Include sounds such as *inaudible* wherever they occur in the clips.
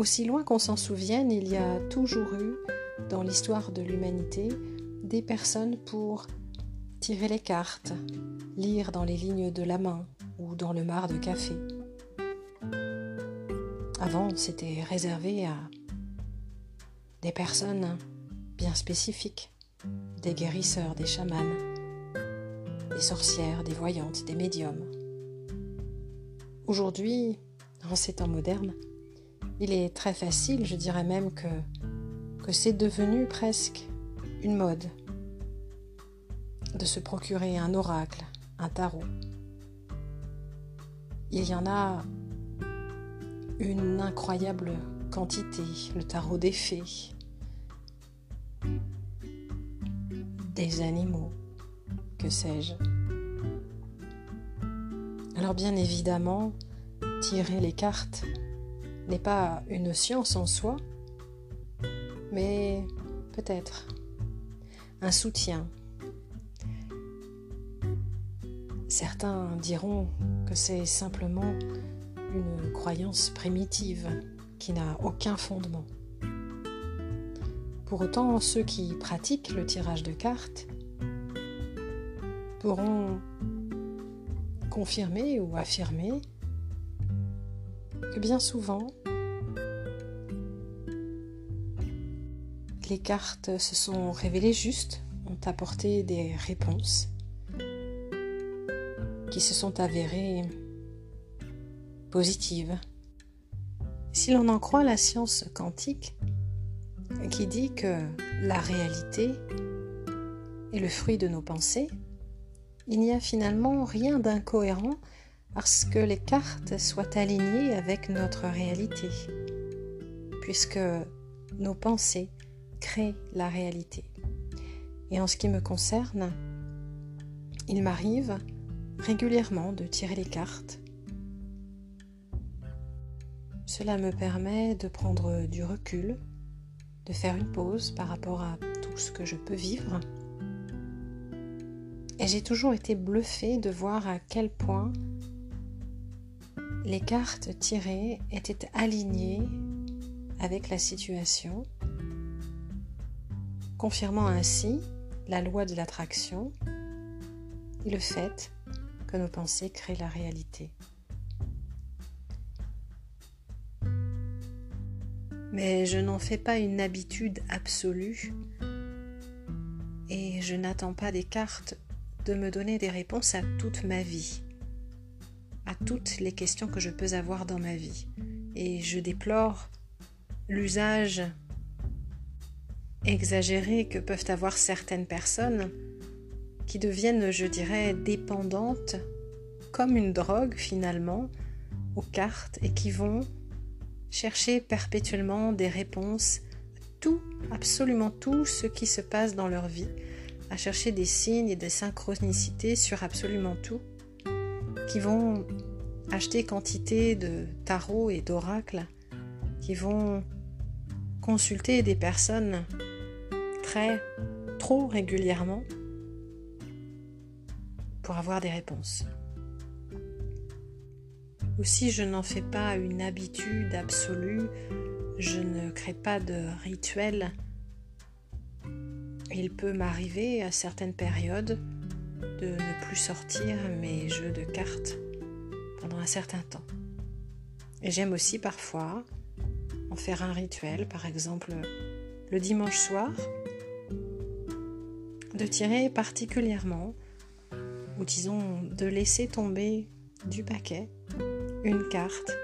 Aussi loin qu'on s'en souvienne, il y a toujours eu, dans l'histoire de l'humanité, des personnes pour tirer les cartes, lire dans les lignes de la main ou dans le mar de café. Avant, c'était réservé à des personnes bien spécifiques, des guérisseurs, des chamans, des sorcières, des voyantes, des médiums. Aujourd'hui, en ces temps modernes, il est très facile, je dirais même que, que c'est devenu presque une mode de se procurer un oracle, un tarot. Il y en a une incroyable quantité, le tarot des fées, des animaux, que sais-je. Alors bien évidemment, tirer les cartes n'est pas une science en soi, mais peut-être un soutien. Certains diront que c'est simplement une croyance primitive qui n'a aucun fondement. Pour autant, ceux qui pratiquent le tirage de cartes pourront confirmer ou affirmer que bien souvent, les cartes se sont révélées justes, ont apporté des réponses qui se sont avérées positives. Si l'on en croit la science quantique, qui dit que la réalité est le fruit de nos pensées, il n'y a finalement rien d'incohérent parce que les cartes soient alignées avec notre réalité, puisque nos pensées créent la réalité. Et en ce qui me concerne, il m'arrive régulièrement de tirer les cartes. Cela me permet de prendre du recul, de faire une pause par rapport à tout ce que je peux vivre. Et j'ai toujours été bluffée de voir à quel point les cartes tirées étaient alignées avec la situation, confirmant ainsi la loi de l'attraction et le fait que nos pensées créent la réalité. Mais je n'en fais pas une habitude absolue et je n'attends pas des cartes de me donner des réponses à toute ma vie à toutes les questions que je peux avoir dans ma vie. Et je déplore l'usage exagéré que peuvent avoir certaines personnes qui deviennent, je dirais, dépendantes comme une drogue finalement aux cartes et qui vont chercher perpétuellement des réponses à tout, absolument tout ce qui se passe dans leur vie, à chercher des signes et des synchronicités sur absolument tout qui vont acheter quantité de tarots et d'oracles, qui vont consulter des personnes trop régulièrement pour avoir des réponses. Ou si je n'en fais pas une habitude absolue, je ne crée pas de rituel. Il peut m'arriver à certaines périodes de ne plus sortir mes jeux de cartes pendant un certain temps. Et j'aime aussi parfois en faire un rituel, par exemple le dimanche soir, de tirer particulièrement, ou disons de laisser tomber du paquet une carte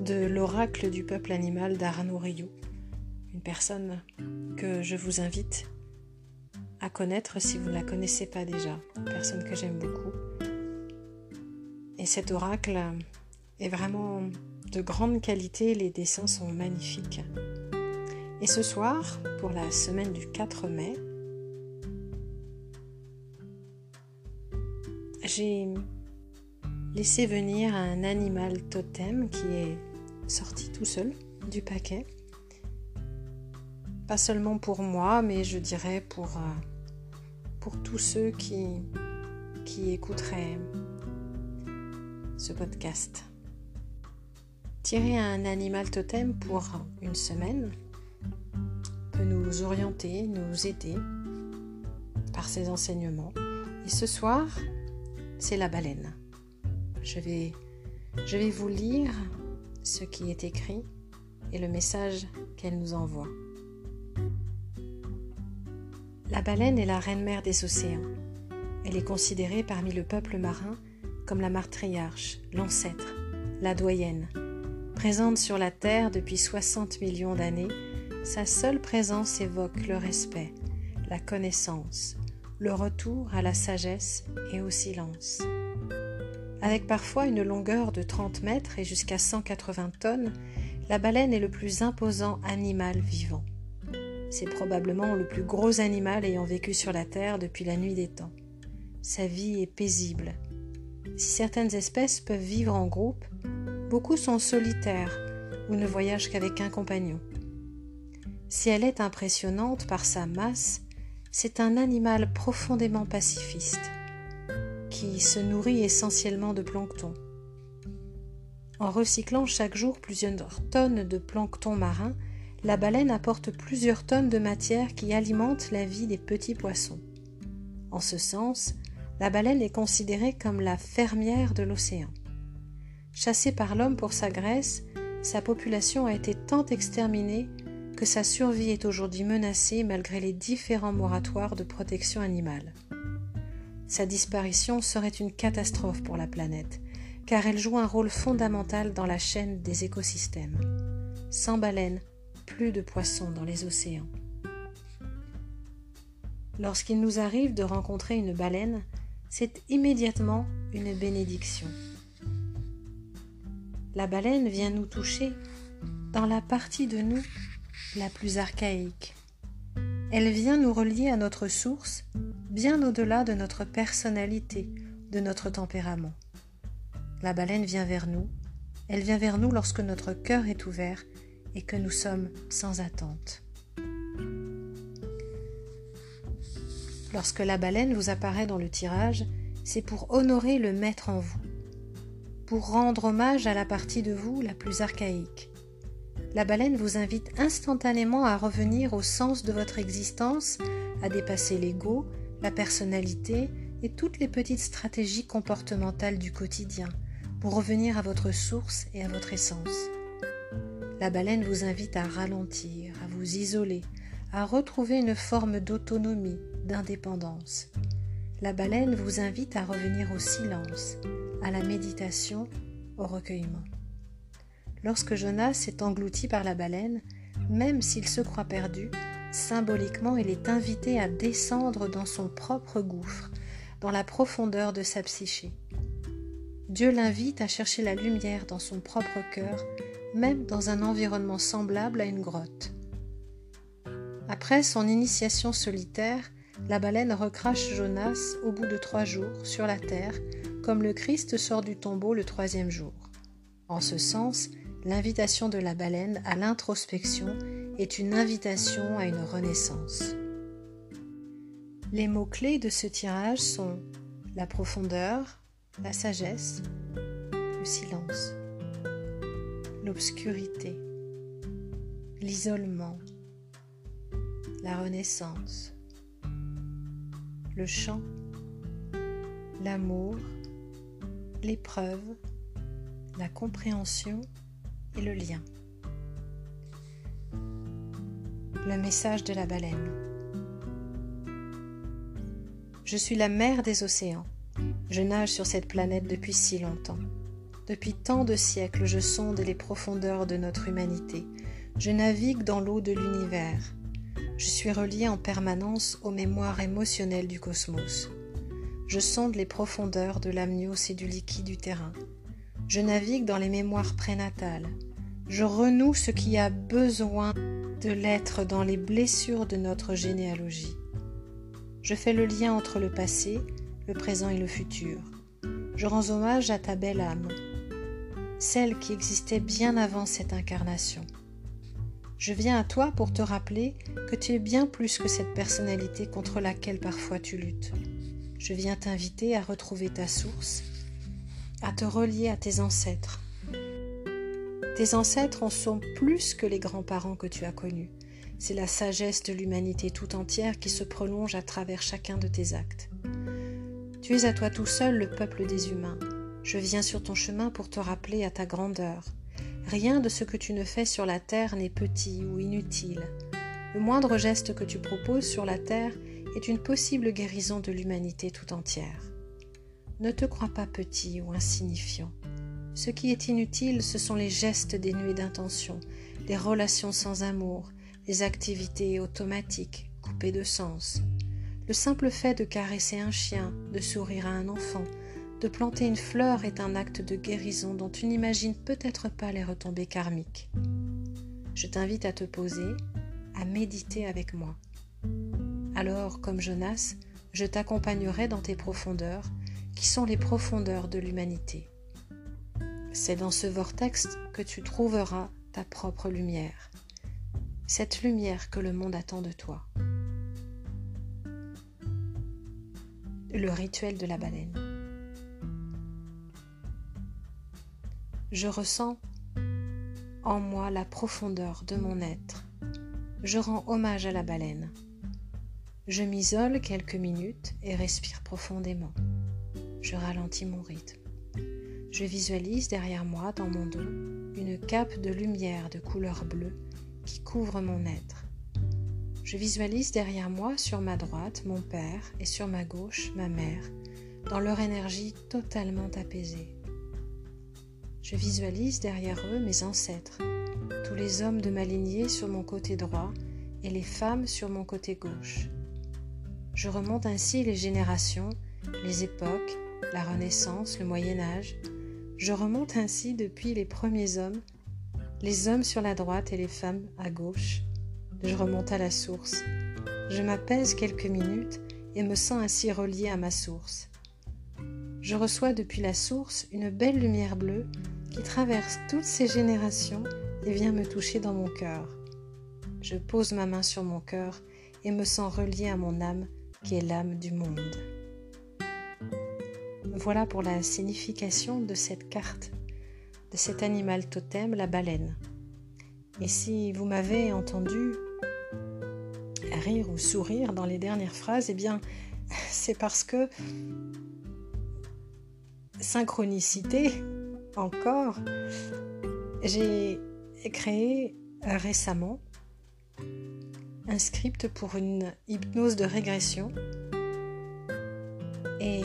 de l'oracle du peuple animal d'Arnaud Rioux, une personne que je vous invite à connaître si vous ne la connaissez pas déjà, personne que j'aime beaucoup. Et cet oracle est vraiment de grande qualité, les dessins sont magnifiques. Et ce soir, pour la semaine du 4 mai, j'ai laissé venir un animal totem qui est sorti tout seul du paquet. Pas seulement pour moi, mais je dirais pour euh, pour tous ceux qui, qui écouteraient ce podcast. Tirer un animal totem pour une semaine peut nous orienter, nous aider par ses enseignements. Et ce soir, c'est la baleine. Je vais, vous lire ce qui est écrit et le message qu'elle nous envoie. La baleine est la reine-mère des océans. Elle est considérée parmi le peuple marin comme la matriarche, l'ancêtre, la doyenne. Présente sur la Terre depuis 60 millions d'années, sa seule présence évoque le respect, la connaissance, le retour à la sagesse et au silence. Avec parfois une longueur de 30 mètres et jusqu'à 180 tonnes, la baleine est le plus imposant animal vivant. C'est probablement le plus gros animal ayant vécu sur la Terre depuis la nuit des temps. Sa vie est paisible. Si certaines espèces peuvent vivre en groupe, beaucoup sont solitaires ou ne voyagent qu'avec un compagnon. Si elle est impressionnante par sa masse, c'est un animal profondément pacifiste qui se nourrit essentiellement de plancton. En recyclant chaque jour plusieurs tonnes de plancton marin, la baleine apporte plusieurs tonnes de matière qui alimente la vie des petits poissons. En ce sens, la baleine est considérée comme la fermière de l'océan. Chassée par l'homme pour sa graisse, sa population a été tant exterminée que sa survie est aujourd'hui menacée malgré les différents moratoires de protection animale. Sa disparition serait une catastrophe pour la planète, car elle joue un rôle fondamental dans la chaîne des écosystèmes. Sans baleines, plus de poissons dans les océans. Lorsqu'il nous arrive de rencontrer une baleine, c'est immédiatement une bénédiction. La baleine vient nous toucher dans la partie de nous la plus archaïque. Elle vient nous relier à notre source, bien au-delà de notre personnalité, de notre tempérament. La baleine vient vers nous, elle vient vers nous lorsque notre cœur est ouvert et que nous sommes sans attente. Lorsque la baleine vous apparaît dans le tirage, c'est pour honorer le maître en vous, pour rendre hommage à la partie de vous la plus archaïque, la baleine vous invite instantanément à revenir au sens de votre existence, à dépasser l'ego, la personnalité et toutes les petites stratégies comportementales du quotidien pour revenir à votre source et à votre essence. La baleine vous invite à ralentir, à vous isoler, à retrouver une forme d'autonomie, d'indépendance. La baleine vous invite à revenir au silence, à la méditation, au recueillement. Lorsque Jonas est englouti par la baleine, même s'il se croit perdu, symboliquement il est invité à descendre dans son propre gouffre, dans la profondeur de sa psyché. Dieu l'invite à chercher la lumière dans son propre cœur, même dans un environnement semblable à une grotte. Après son initiation solitaire, la baleine recrache Jonas au bout de trois jours sur la terre, comme le Christ sort du tombeau le troisième jour. En ce sens, l'invitation de la baleine à l'introspection est une invitation à une renaissance. Les mots-clés de ce tirage sont la profondeur, la sagesse, le silence, l'obscurité, l'isolement, la renaissance, le chant, l'amour, l'épreuve, la compréhension et le lien. Le message de la baleine. Je suis la mère des océans. Je nage sur cette planète depuis si longtemps. Depuis tant de siècles, je sonde les profondeurs de notre humanité. Je navigue dans l'eau de l'univers. Je suis reliée en permanence aux mémoires émotionnelles du cosmos. Je sonde les profondeurs de l'amnios et du liquide du terrain. Je navigue dans les mémoires prénatales. Je renoue ce qui a besoin de l'être dans les blessures de notre généalogie. Je fais le lien entre le passé, le présent et le futur. Je rends hommage à ta belle âme, celle qui existait bien avant cette incarnation. Je viens à toi pour te rappeler que tu es bien plus que cette personnalité contre laquelle parfois tu luttes. Je viens t'inviter à retrouver ta source à te relier à tes ancêtres. Tes ancêtres en sont plus que les grands-parents que tu as connus. C'est la sagesse de l'humanité tout entière qui se prolonge à travers chacun de tes actes. Tu es à toi tout seul le peuple des humains. Je viens sur ton chemin pour te rappeler à ta grandeur. Rien de ce que tu ne fais sur la terre n'est petit ou inutile. Le moindre geste que tu proposes sur la terre est une possible guérison de l'humanité tout entière. Ne te crois pas petit ou insignifiant. Ce qui est inutile, ce sont les gestes dénués d'intention, les relations sans amour, les activités automatiques, coupées de sens. Le simple fait de caresser un chien, de sourire à un enfant, de planter une fleur est un acte de guérison dont tu n'imagines peut-être pas les retombées karmiques. Je t'invite à te poser, à méditer avec moi. Alors, comme Jonas, je t'accompagnerai dans tes profondeurs, qui sont les profondeurs de l'humanité. C'est dans ce vortex que tu trouveras ta propre lumière, cette lumière que le monde attend de toi. Le rituel de la baleine. Je ressens en moi la profondeur de mon être. Je rends hommage à la baleine. Je m'isole quelques minutes et respire profondément. Je ralentis mon rythme. Je visualise derrière moi, dans mon dos, une cape de lumière de couleur bleue qui couvre mon être. Je visualise derrière moi, sur ma droite, mon père et sur ma gauche, ma mère, dans leur énergie totalement apaisée. Je visualise derrière eux mes ancêtres, tous les hommes de ma lignée sur mon côté droit et les femmes sur mon côté gauche. Je remonte ainsi les générations, les époques, la Renaissance, le Moyen Âge. Je remonte ainsi depuis les premiers hommes, les hommes sur la droite et les femmes à gauche. Je remonte à la source. Je m'apaise quelques minutes et me sens ainsi relié à ma source. Je reçois depuis la source une belle lumière bleue qui traverse toutes ces générations et vient me toucher dans mon cœur. Je pose ma main sur mon cœur et me sens relié à mon âme qui est l'âme du monde. Voilà pour la signification de cette carte, de cet animal totem, la baleine. Et si vous m'avez entendu rire ou sourire dans les dernières phrases, eh bien, *laughs* c'est parce que synchronicité, encore, j'ai créé récemment un script pour une hypnose de régression. Et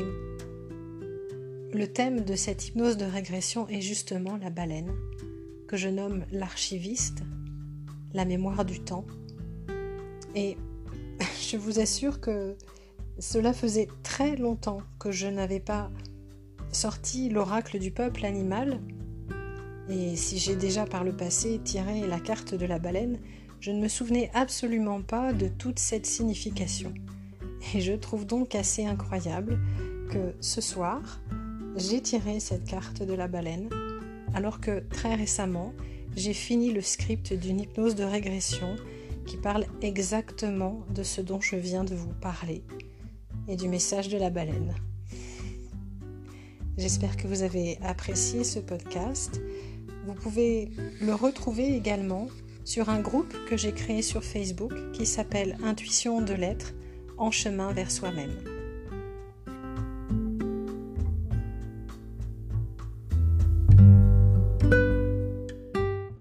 le thème de cette hypnose de régression est justement la baleine, que je nomme l'archiviste, la mémoire du temps. Et *laughs* je vous assure que cela faisait très longtemps que je n'avais pas sorti l'oracle du peuple animal. Et si j'ai déjà par le passé tiré la carte de la baleine, je ne me souvenais absolument pas de toute cette signification. Et je trouve donc assez incroyable que ce soir, j'ai tiré cette carte de la baleine, alors que très récemment, j'ai fini le script d'une hypnose de régression qui parle exactement de ce dont je viens de vous parler et du message de la baleine. J'espère que vous avez apprécié ce podcast. Vous pouvez le retrouver également sur un groupe que j'ai créé sur Facebook qui s'appelle Intuition de l'être en chemin vers soi-même.